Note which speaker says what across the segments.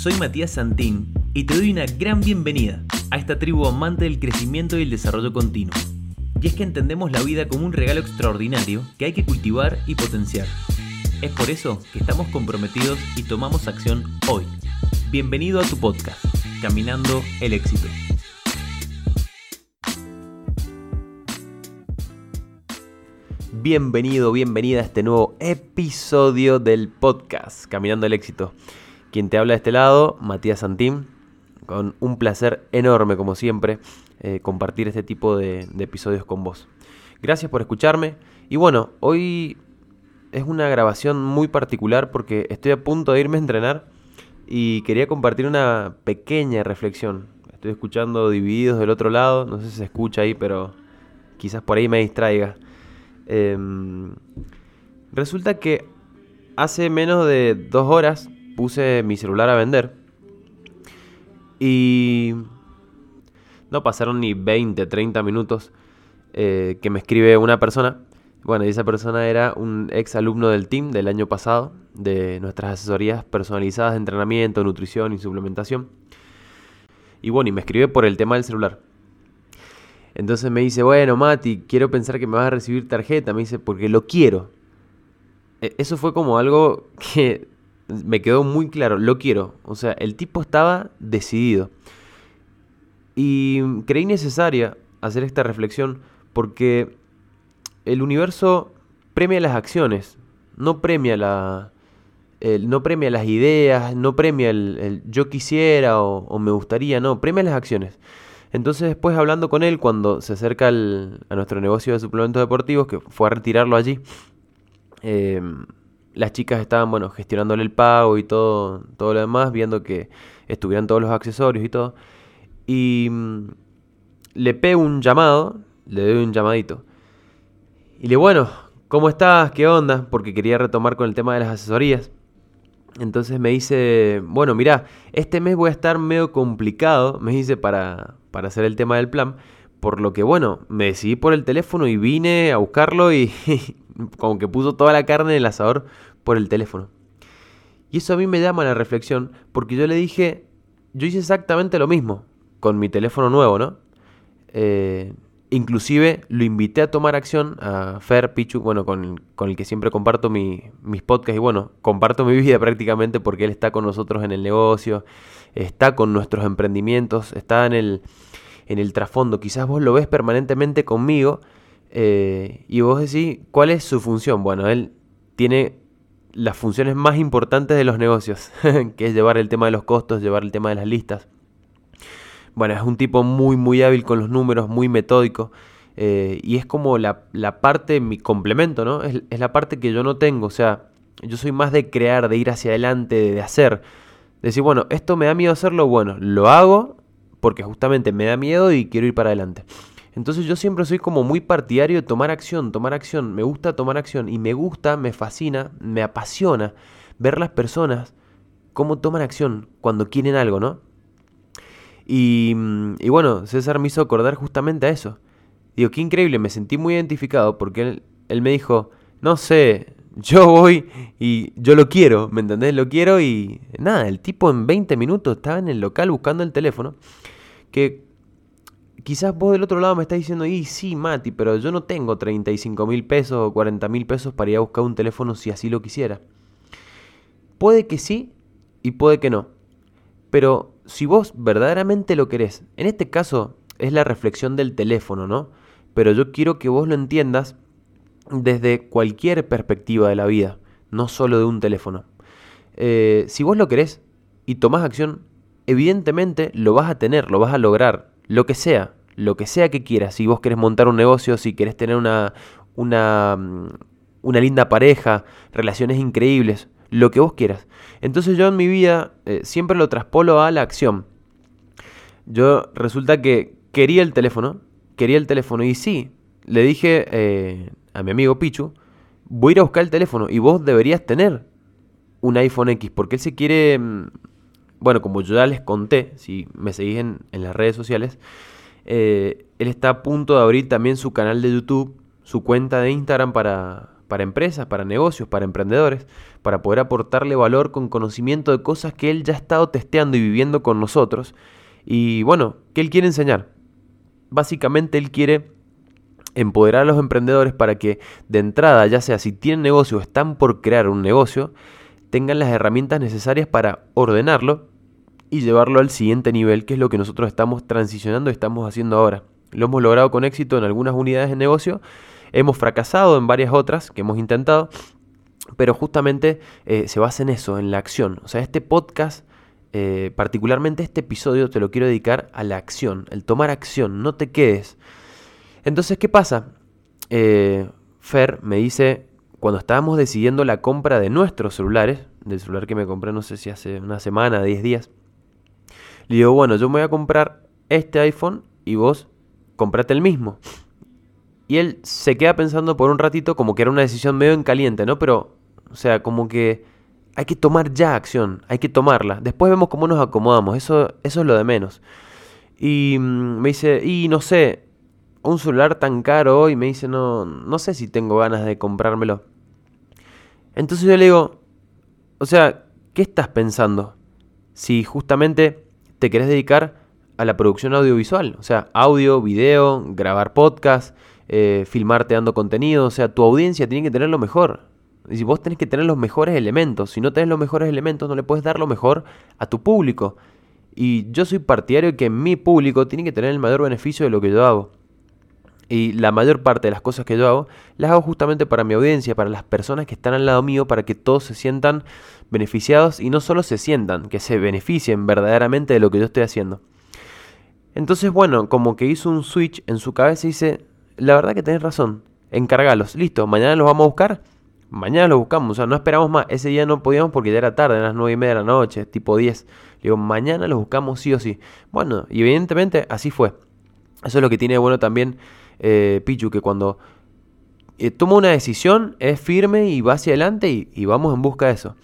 Speaker 1: soy Matías Santín y te doy una gran bienvenida a esta tribu amante del crecimiento y el desarrollo continuo. Y es que entendemos la vida como un regalo extraordinario que hay que cultivar y potenciar. Es por eso que estamos comprometidos y tomamos acción hoy. Bienvenido a tu podcast, Caminando el éxito. Bienvenido, bienvenida a este nuevo episodio del podcast Caminando el éxito. Quien te habla de este lado, Matías Santín, con un placer enorme, como siempre, eh, compartir este tipo de, episodios con vos. Gracias por escucharme. Y bueno, hoy es una grabación muy particular porque estoy a punto de irme a entrenar y quería compartir una pequeña reflexión. Estoy escuchando divididos del otro lado, no sé si se escucha ahí, pero quizás por ahí me distraiga. Em, resulta que hace menos de dos horas puse mi celular a vender. Y no pasaron ni 20, 30 minutos eh, que me escribe una persona. Bueno, y esa persona era un ex alumno del team del año pasado, de nuestras asesorías personalizadas de entrenamiento, nutrición y suplementación. Y bueno, y me escribe por el tema del celular. Entonces me dice, bueno, Mati, quiero pensar que me vas a recibir tarjeta. Me dice, porque lo quiero. E, eso fue como algo que me quedó muy claro, lo quiero. O sea, el tipo estaba decidido. Y creí necesaria hacer esta reflexión porque el universo premia las acciones, no premia la... no premia las ideas, no premia el, yo quisiera o, o, me gustaría, no, premia las acciones. Entonces después hablando con él cuando se acerca a nuestro negocio de suplementos deportivos, que fue a retirarlo allí, eh, las chicas estaban, bueno, gestionándole el pago y todo, todo lo demás, viendo que estuvieran todos los accesorios y todo. Y mm, le pego un llamado, le doy un llamadito. Y le bueno, ¿cómo estás? ¿Qué onda? Porque quería retomar con el tema de las asesorías. Entonces me dice, bueno, mira, este mes voy a estar medio complicado, me dice, para, para hacer el tema del plan. Por lo que, bueno, me decidí por el teléfono y vine a buscarlo y como que puso toda la carne en el asador por el teléfono. Y eso a mí me llama la reflexión, porque yo le dije, yo hice exactamente lo mismo con mi teléfono nuevo, ¿no? Eh, inclusive lo invité a tomar acción a Fer Pichu, bueno, con, con el que siempre comparto mi, mis podcasts y bueno, comparto mi vida prácticamente porque él está con nosotros en el negocio, está con nuestros emprendimientos, está en el, en el trasfondo. Quizás vos lo ves permanentemente conmigo eh, y vos decís, ¿cuál es su función? Bueno, él tiene las funciones más importantes de los negocios, que es llevar el tema de los costos, llevar el tema de las listas. Bueno, es un tipo muy, muy hábil con los números, muy metódico. Eh, y es como la, la, parte, mi complemento, ¿no? Es, la parte que yo no tengo. O sea, yo soy más de crear, de ir hacia adelante, de, de hacer. De decir, bueno, esto me da miedo hacerlo, bueno, lo hago porque justamente me da miedo y quiero ir para adelante. Entonces yo siempre soy como muy partidario de tomar acción, tomar acción, me gusta tomar acción y me gusta, me fascina, me apasiona ver las personas cómo toman acción cuando quieren algo, ¿no? Y, y bueno, César me hizo acordar justamente a eso. Digo, qué increíble, me sentí muy identificado porque él, él me dijo, no sé, yo voy y yo lo quiero, ¿me entendés? Lo quiero y nada, el tipo en 20 minutos estaba en el local buscando el teléfono. Que quizás vos del otro lado me estás diciendo, y sí, Mati, pero yo no tengo 35 mil pesos o 40 mil pesos para ir a buscar un teléfono si así lo quisiera. Puede que sí y puede que no. Pero si vos verdaderamente lo querés, en este caso es la reflexión del teléfono, ¿no? Pero yo quiero que vos lo entiendas desde cualquier perspectiva de la vida, no solo de un teléfono. Eh, si vos lo querés y tomás acción, evidentemente lo vas a tener, lo vas a lograr, lo que sea, lo que sea que quieras. Si vos querés montar un negocio, si querés tener una, una, mm, una linda pareja, relaciones increíbles, lo que vos quieras. Entonces yo en mi vida eh, siempre lo traspolo a la acción. Yo resulta que quería el teléfono, quería el teléfono y sí, le dije eh, a mi amigo Pichu, voy a ir a buscar el teléfono y vos deberías tener un iPhone X, porque él se quiere, mm, bueno, como yo ya les conté, si me seguís en, las redes sociales, eh, él está a punto de abrir también su canal de YouTube, su cuenta de Instagram para, para empresas, para negocios, para emprendedores, para poder aportarle valor con conocimiento de cosas que él ya ha estado testeando y viviendo con nosotros. Y bueno, ¿qué él quiere enseñar? Básicamente él quiere empoderar a los emprendedores para que de entrada, ya sea si tienen negocio o están por crear un negocio, tengan las herramientas necesarias para ordenarlo y llevarlo al siguiente nivel, que es lo que nosotros estamos transicionando y estamos haciendo ahora. Lo hemos logrado con éxito en algunas unidades de negocio Hemos fracasado en varias otras que hemos intentado, pero justamente eh, se basa en eso, en la acción. O sea, este podcast, eh, particularmente este episodio, te lo quiero dedicar a la acción, el tomar acción, no te quedes. Entonces, ¿qué pasa? Eh, Fer me dice, cuando estábamos decidiendo la compra de nuestros celulares, del celular que me compré no sé si hace una semana, 10 días, le digo, bueno, yo me voy a comprar este iPhone y vos comprate el mismo. Y él se queda pensando por un ratito como que era una decisión medio en caliente, ¿no? Pero, o sea, como que hay que tomar ya acción, hay que tomarla. Después vemos cómo nos acomodamos, eso, eso es lo de menos. Y mm, me dice, y no sé, un celular tan caro hoy, me dice, no, no sé si tengo ganas de comprármelo. Entonces yo le digo, o sea, ¿qué estás pensando? Si justamente te querés dedicar a la producción audiovisual, o sea, audio, video, grabar podcast, eh, filmarte dando contenido. O sea, tu audiencia tiene que tener lo mejor. Y si vos tenés que tener los mejores elementos, si no tenés los mejores elementos, no le puedes dar lo mejor a tu público. Y yo soy partidario de que mi público tiene que tener el mayor beneficio de lo que yo hago. Y la mayor parte de las cosas que yo hago, las hago justamente para mi audiencia, para las personas que están al lado mío, para que todos se sientan beneficiados y no solo se sientan, que se beneficien verdaderamente de lo que yo estoy haciendo. Entonces, bueno, como que hizo un switch en su cabeza y dice, la verdad que tenés razón. Encargalos. Listo, mañana los vamos a buscar. Mañana los buscamos. O sea, no esperamos más. Ese día no podíamos porque ya era tarde, eran las 9 y media de la noche, tipo 10. Le digo, mañana los buscamos sí o sí. Bueno, y evidentemente así fue. Eso es lo que tiene bueno también eh, Pichu, que cuando eh, toma una decisión es firme y va hacia adelante y, vamos en busca de eso.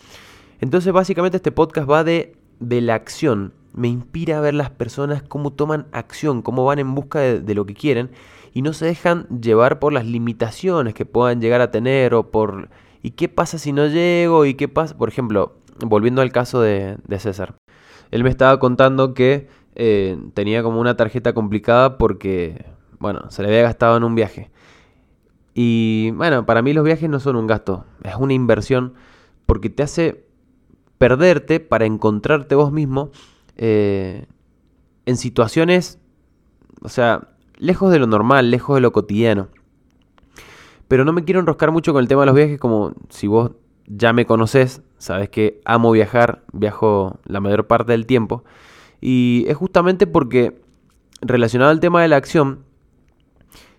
Speaker 1: Entonces, básicamente este podcast va de, de la acción. Me inspira a ver las personas cómo toman acción, cómo van en busca de lo que quieren y no se dejan llevar por las limitaciones que puedan llegar a tener o por ¿y qué pasa si no llego? ¿Y qué pasa? Por ejemplo, volviendo al caso de, César. Él me estaba contando que eh, tenía como una tarjeta complicada porque, bueno, se le había gastado en un viaje. Y bueno, para mí los viajes no son un gasto, es una inversión porque te hace perderte para encontrarte vos mismo eh, en situaciones, o sea, lejos de lo normal, lejos de lo cotidiano. Pero no me quiero enroscar mucho con el tema de los viajes, como si vos ya me conoces, sabes que amo viajar, viajo la mayor parte del tiempo. Y es justamente porque, relacionado al tema de la acción,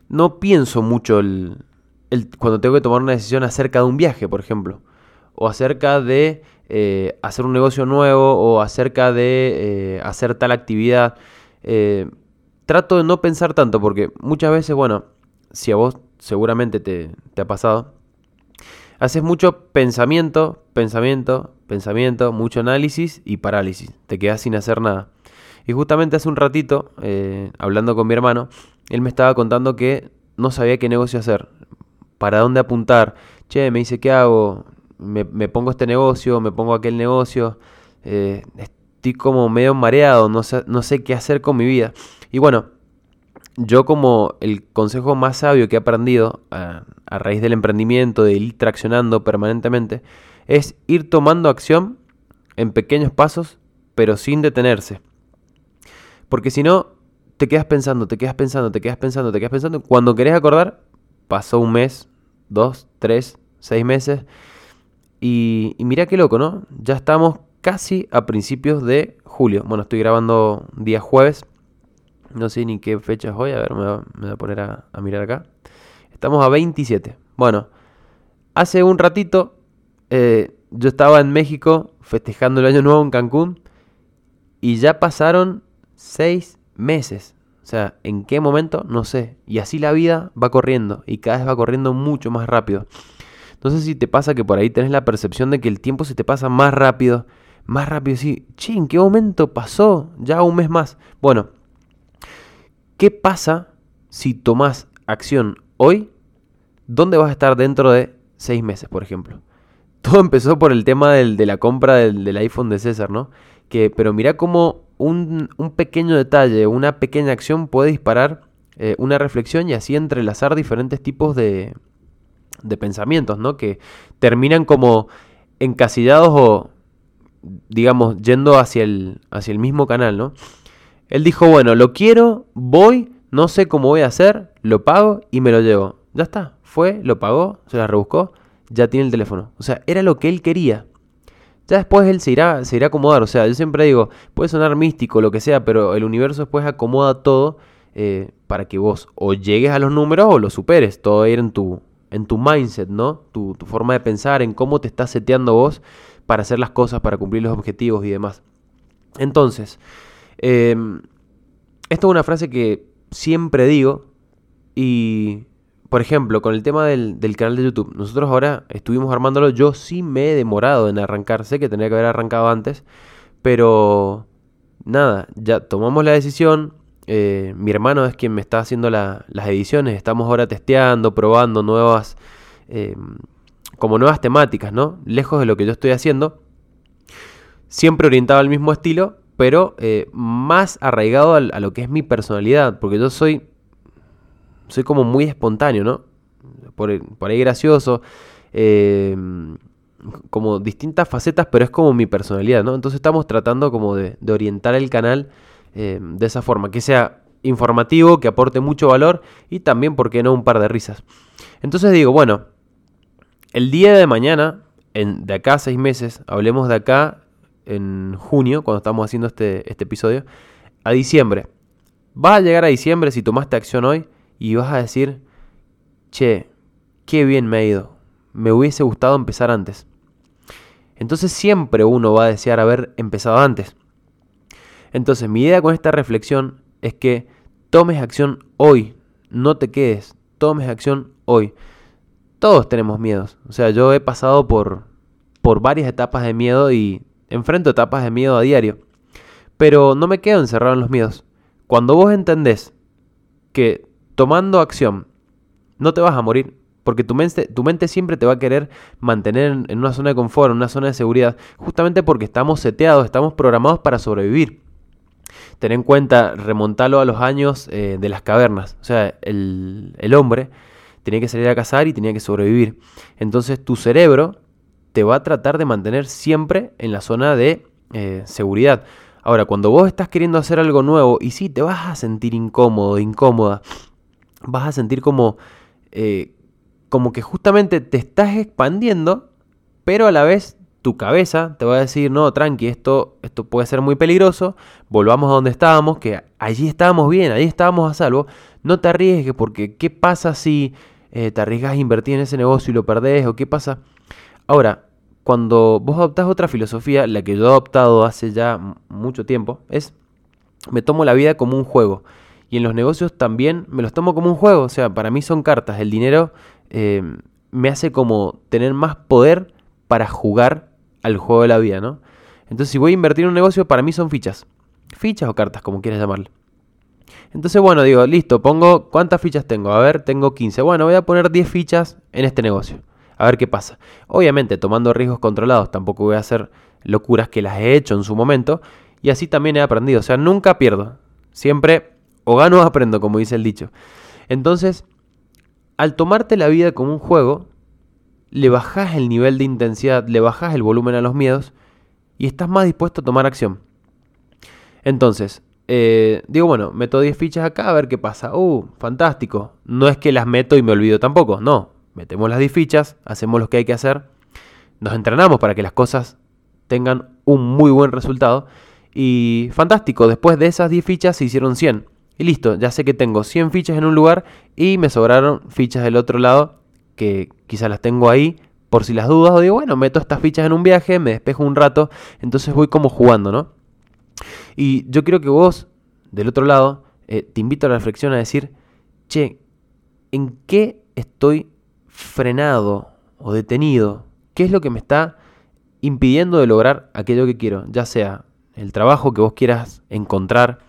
Speaker 1: no pienso mucho el, cuando tengo que tomar una decisión acerca de un viaje, por ejemplo, o acerca de eh, hacer un negocio nuevo, o acerca de eh, hacer tal actividad. Eh, trato de no pensar tanto porque muchas veces, bueno, si a vos seguramente te, ha pasado, haces mucho pensamiento, pensamiento, pensamiento, mucho análisis y parálisis. Te quedas sin hacer nada. Y justamente hace un ratito, hablando con mi hermano, él me estaba contando que no sabía qué negocio hacer, para dónde apuntar. Che, me dice, ¿qué hago? Me, pongo este negocio, me pongo aquel negocio. Eh, estoy como medio mareado, no sé, no sé qué hacer con mi vida. Y bueno, yo como el consejo más sabio que he aprendido a, raíz del emprendimiento, de ir traccionando permanentemente, es ir tomando acción en pequeños pasos, pero sin detenerse. Porque si no, te quedas pensando, te quedas pensando, te quedas pensando, te quedas pensando. Cuando querés acordar, pasó un mes, dos, tres, seis meses. Y, y mira qué loco, ¿no? Ya estamos casi a principios de julio. Bueno, estoy grabando día jueves. No sé ni qué fecha es hoy. A ver, me, voy a poner a, mirar acá. Estamos a 27. Bueno, hace un ratito eh, yo estaba en México festejando el año nuevo en Cancún. Y ya pasaron seis meses. O sea, ¿en qué momento? No sé. Y así la vida va corriendo. Y cada vez va corriendo mucho más rápido. No sé si te pasa que por ahí tenés la percepción de que el tiempo se te pasa más rápido. Más rápido. Sí, che, ¿en qué momento pasó? Ya un mes más. Bueno, ¿Qué pasa si tomas acción hoy? ¿Dónde vas a estar dentro de seis meses, por ejemplo. Todo empezó por el tema de la compra del, iPhone de César, ¿no? Que, pero mira cómo un, pequeño detalle, una pequeña acción puede disparar eh, una reflexión y así entrelazar diferentes tipos de, de pensamientos, ¿no? Que terminan como encasillados o, digamos, yendo hacia el, hacia el mismo canal, ¿no? Él dijo, bueno, lo quiero, voy, no sé cómo voy a hacer, lo pago y me lo llevo. Ya está, fue, lo pagó, se la rebuscó, ya tiene el teléfono. O sea, era lo que él quería. Ya después él se irá, se irá a acomodar. O sea, yo siempre digo, puede sonar místico, lo que sea, pero el universo después acomoda todo eh, para que vos o llegues a los números o lo superes. Todo ir en tu, en tu mindset, ¿no? Tu, tu forma de pensar, en cómo te estás seteando vos para hacer las cosas, para cumplir los objetivos y demás. Entonces, em, esto es una frase que siempre digo y, por ejemplo, con el tema del, canal de YouTube, nosotros ahora estuvimos armándolo, yo sí me he demorado en arrancar, sé que tenía que haber arrancado antes, pero nada, ya tomamos la decisión, eh, mi hermano es quien me está haciendo las ediciones, estamos ahora testeando, probando nuevas, em, como nuevas temáticas, ¿no? Lejos de lo que yo estoy haciendo, siempre orientado al mismo estilo, pero eh, más arraigado a, lo que es mi personalidad, porque yo soy, soy como muy espontáneo, ¿no? Por, ahí gracioso, em, como distintas facetas, pero es como mi personalidad, ¿no? Entonces estamos tratando como de orientar el canal eh, de esa forma, que sea informativo, que aporte mucho valor y también, ¿por qué no?, un par de risas. Entonces digo, bueno, el día de mañana, en, de acá a seis meses, hablemos de acá en junio, cuando estamos haciendo este, este episodio, a diciembre. Vas a llegar a diciembre si tomaste acción hoy y vas a decir, che, qué bien me ha ido, me hubiese gustado empezar antes. Entonces siempre uno va a desear haber empezado antes. Entonces mi idea con esta reflexión es que tomes acción hoy, no te quedes, tomes acción hoy. Todos tenemos miedos, o sea, yo he pasado por, por varias etapas de miedo y enfrento etapas de miedo a diario, pero no me quedo encerrado en los miedos. Cuando vos entendés que tomando acción no te vas a morir, porque tu mente, siempre te va a querer mantener en, una zona de confort, en una zona de seguridad, justamente porque estamos seteados, estamos programados para sobrevivir. Ten en cuenta, remontarlo a los años eh, de las cavernas. O sea, el, hombre tenía que salir a cazar y tenía que sobrevivir. Entonces tu cerebro te va a tratar de mantener siempre en la zona de eh, seguridad. Ahora, cuando vos estás queriendo hacer algo nuevo y sí, te vas a sentir incómodo, incómoda, vas a sentir como, eh, como que justamente te estás expandiendo, pero a la vez tu cabeza te va a decir, no, tranqui, esto, esto puede ser muy peligroso, volvamos a donde estábamos, que allí estábamos bien, allí estábamos a salvo, no te arriesgues porque ¿qué pasa si eh, te arriesgas a invertir en ese negocio y lo perdés o qué pasa? Ahora, cuando vos adoptás otra filosofía, la que yo he adoptado hace ya mucho tiempo, es me tomo la vida como un juego. Y en los negocios también me los tomo como un juego. O sea, para mí son cartas. El dinero eh, me hace como tener más poder para jugar al juego de la vida, ¿no? Entonces, si voy a invertir en un negocio, para mí son fichas. Fichas o cartas, como quieras llamarle. Entonces, bueno, digo, listo, pongo, ¿cuántas fichas tengo? A ver, tengo 15. Bueno, voy a poner 10 fichas en este negocio. A ver qué pasa. Obviamente, tomando riesgos controlados, tampoco voy a hacer locuras que las he hecho en su momento. Y así también he aprendido. O sea, nunca pierdo. Siempre o gano o aprendo, como dice el dicho. Entonces, al tomarte la vida como un juego, le bajás el nivel de intensidad, le bajás el volumen a los miedos y estás más dispuesto a tomar acción. Entonces, eh, digo, bueno, meto 10 fichas acá a ver qué pasa. Uh, fantástico. No es que las meto y me olvido tampoco, no. Metemos las 10 fichas, hacemos lo que hay que hacer, nos entrenamos para que las cosas tengan un muy buen resultado. Y fantástico, después de esas 10 fichas se hicieron 100. Y listo, ya sé que tengo 100 fichas en un lugar y me sobraron fichas del otro lado que quizás las tengo ahí por si las dudas, o digo, bueno, meto estas fichas en un viaje, me despejo un rato, entonces voy como jugando, ¿no? Y yo quiero que vos, del otro lado, eh, te invito a la reflexión a decir, che, ¿en qué estoy frenado o detenido? ¿Qué es lo que me está impidiendo de lograr aquello que quiero? Ya sea el trabajo que vos quieras encontrar,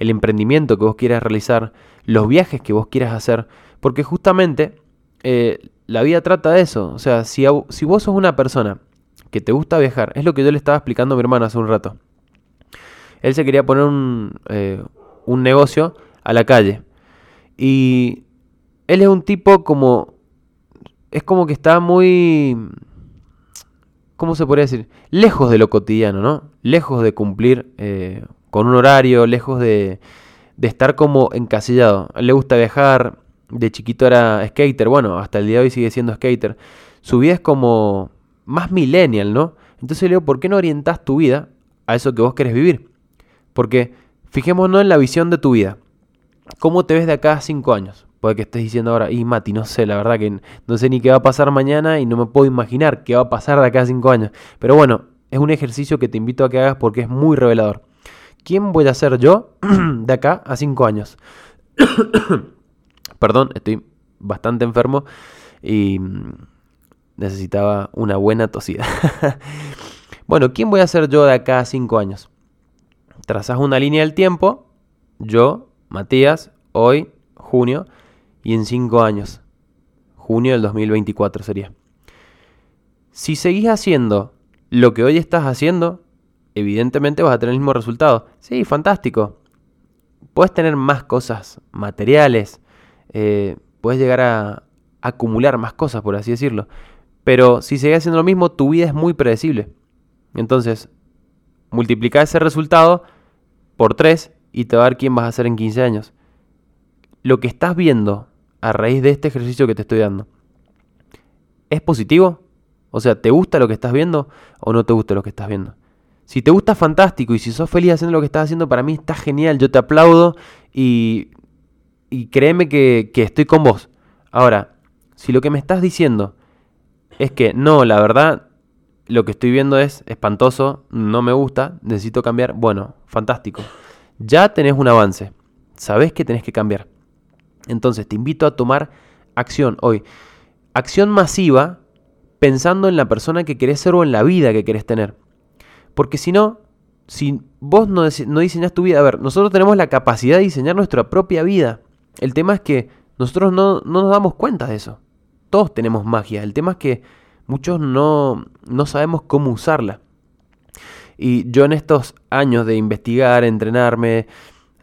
Speaker 1: el emprendimiento que vos quieras realizar, los viajes que vos quieras hacer, porque justamente eh, la vida trata de eso. O sea, si, si vos sos una persona que te gusta viajar, es lo que yo le estaba explicando a mi hermano hace un rato. Él se quería poner un, eh, un negocio a la calle. Y él es un tipo como... Es como que está muy... ¿Cómo se podría decir? Lejos de lo cotidiano, ¿no? Lejos de cumplir eh, con un horario, lejos de, estar como encasillado. Le gusta viajar, de chiquito era skater, bueno, hasta el día de hoy sigue siendo skater. Su vida es como más millennial, ¿no? Entonces le digo, ¿por qué no orientas tu vida a eso que vos querés vivir? Porque fijémonos en la visión de tu vida. ¿Cómo te ves de acá a cinco años? Puede que estés diciendo ahora, y Mati, no sé, la verdad que no sé ni qué va a pasar mañana y no me puedo imaginar qué va a pasar de acá a cinco años. Pero bueno, es un ejercicio que te invito a que hagas porque es muy revelador. ¿Quién voy a ser yo de acá a cinco años? Perdón, estoy bastante enfermo y mm, necesitaba una buena tosida. bueno, ¿quién voy a ser yo de acá a cinco años? Trazas una línea del tiempo, yo, Matías, hoy, junio, y en cinco años, junio del 2024 sería. Si seguís haciendo lo que hoy estás haciendo, evidentemente vas a tener el mismo resultado. Sí, fantástico. Puedes tener más cosas materiales, eh, puedes llegar a acumular más cosas, por así decirlo. Pero si sigues haciendo lo mismo, tu vida es muy predecible. Entonces, multiplica ese resultado por 3 y te va a dar quién vas a ser en 15 años. Lo que estás viendo a raíz de este ejercicio que te estoy dando, ¿es positivo? O sea, ¿te gusta lo que estás viendo o no te gusta lo que estás viendo? Si te gusta, fantástico. Y si sos feliz haciendo lo que estás haciendo, para mí está genial. Yo te aplaudo y, y créeme que, que estoy con vos. Ahora, si lo que me estás diciendo es que no, la verdad, lo que estoy viendo es espantoso, no me gusta, necesito cambiar, bueno, fantástico. Ya tenés un avance, sabés que tenés que cambiar. Entonces te invito a tomar acción hoy. Acción masiva pensando en la persona que querés ser o en la vida que querés tener. Porque si no, si vos no, no diseñás tu vida, a ver, nosotros tenemos la capacidad de diseñar nuestra propia vida. El tema es que nosotros no, no nos damos cuenta de eso. Todos tenemos magia. El tema es que muchos no, no sabemos cómo usarla. Y yo en estos años de investigar, entrenarme,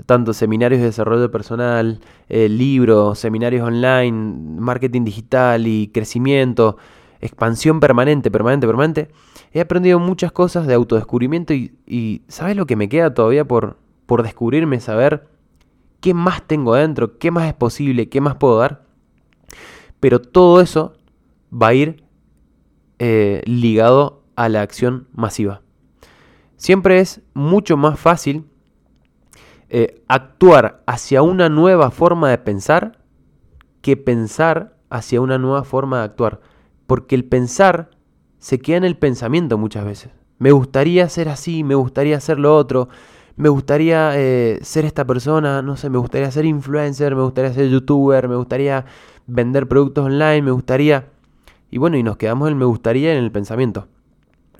Speaker 1: tanto seminarios de desarrollo personal, eh, libros, seminarios online, marketing digital y crecimiento, expansión permanente, permanente, permanente, he aprendido muchas cosas de autodescubrimiento y, y ¿sabes lo que me queda todavía por, por descubrirme? Saber qué más tengo adentro, qué más es posible, qué más puedo dar. Pero todo eso va a ir eh, ligado a la acción masiva. Siempre es mucho más fácil eh, actuar hacia una nueva forma de pensar que pensar hacia una nueva forma de actuar. Porque el pensar se queda en el pensamiento muchas veces. Me gustaría ser así, me gustaría ser lo otro, me gustaría eh, ser esta persona, no sé, me gustaría ser influencer, me gustaría ser youtuber, me gustaría vender productos online, me gustaría... Y bueno, y nos quedamos en me gustaría en el pensamiento.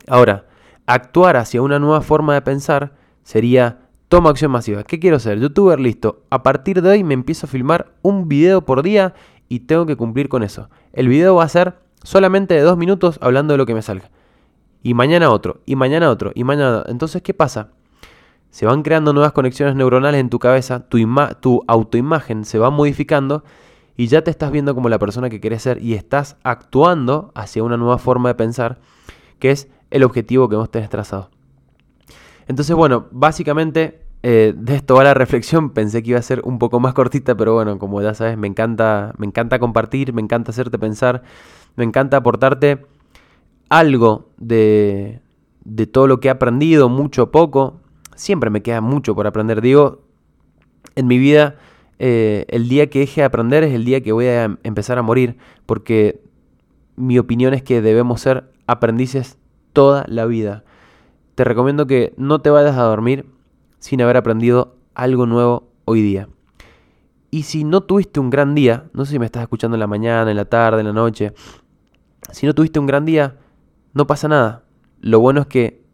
Speaker 1: Ahora, actuar hacia una nueva forma de pensar sería toma acción masiva. ¿Qué quiero ser? Youtuber, listo. A partir de hoy me empiezo a filmar un video por día y tengo que cumplir con eso. El video va a ser solamente de dos minutos hablando de lo que me salga. Y mañana otro, y mañana otro, y mañana otro. Entonces, ¿qué pasa? Se van creando nuevas conexiones neuronales en tu cabeza, tu, tu autoimagen se va modificando y ya te estás viendo como la persona que quieres ser y estás actuando hacia una nueva forma de pensar, que es el objetivo que vos tenés trazado. Entonces, bueno, básicamente eh, de esto va la reflexión. Pensé que iba a ser un poco más cortita, pero bueno, como ya sabes, me encanta, me encanta compartir, me encanta hacerte pensar, me encanta aportarte algo de, de todo lo que he aprendido, mucho o poco. Siempre me queda mucho por aprender. Digo, en mi vida eh, el día que deje de aprender es el día que voy a em, empezar a morir, porque mi opinión es que debemos ser aprendices toda la vida. Te recomiendo que no te vayas a dormir sin haber aprendido algo nuevo hoy día. Y si no tuviste un gran día, no sé si me estás escuchando en la mañana, en la tarde, en la noche, si no tuviste un gran día, no pasa nada. Lo bueno es que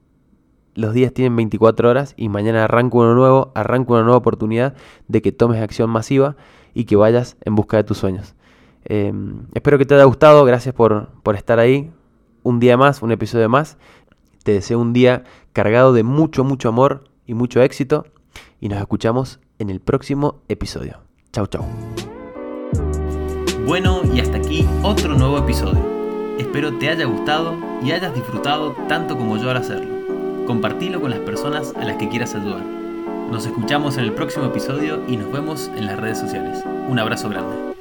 Speaker 1: los días tienen 24 horas y mañana arranca uno nuevo, arranca una nueva oportunidad de que tomes acción masiva y que vayas en busca de tus sueños. Em, espero que te haya gustado, gracias por, por estar ahí. Un día más, un episodio más. Te deseo un día cargado de mucho, mucho amor y mucho éxito. Y nos escuchamos en el próximo episodio. Chau, chau.
Speaker 2: Bueno, y hasta aquí otro nuevo episodio. Espero te haya gustado y hayas disfrutado tanto como yo al hacerlo. Compartilo con las personas a las que quieras ayudar. Nos escuchamos en el próximo episodio y nos vemos en las redes sociales. Un abrazo grande.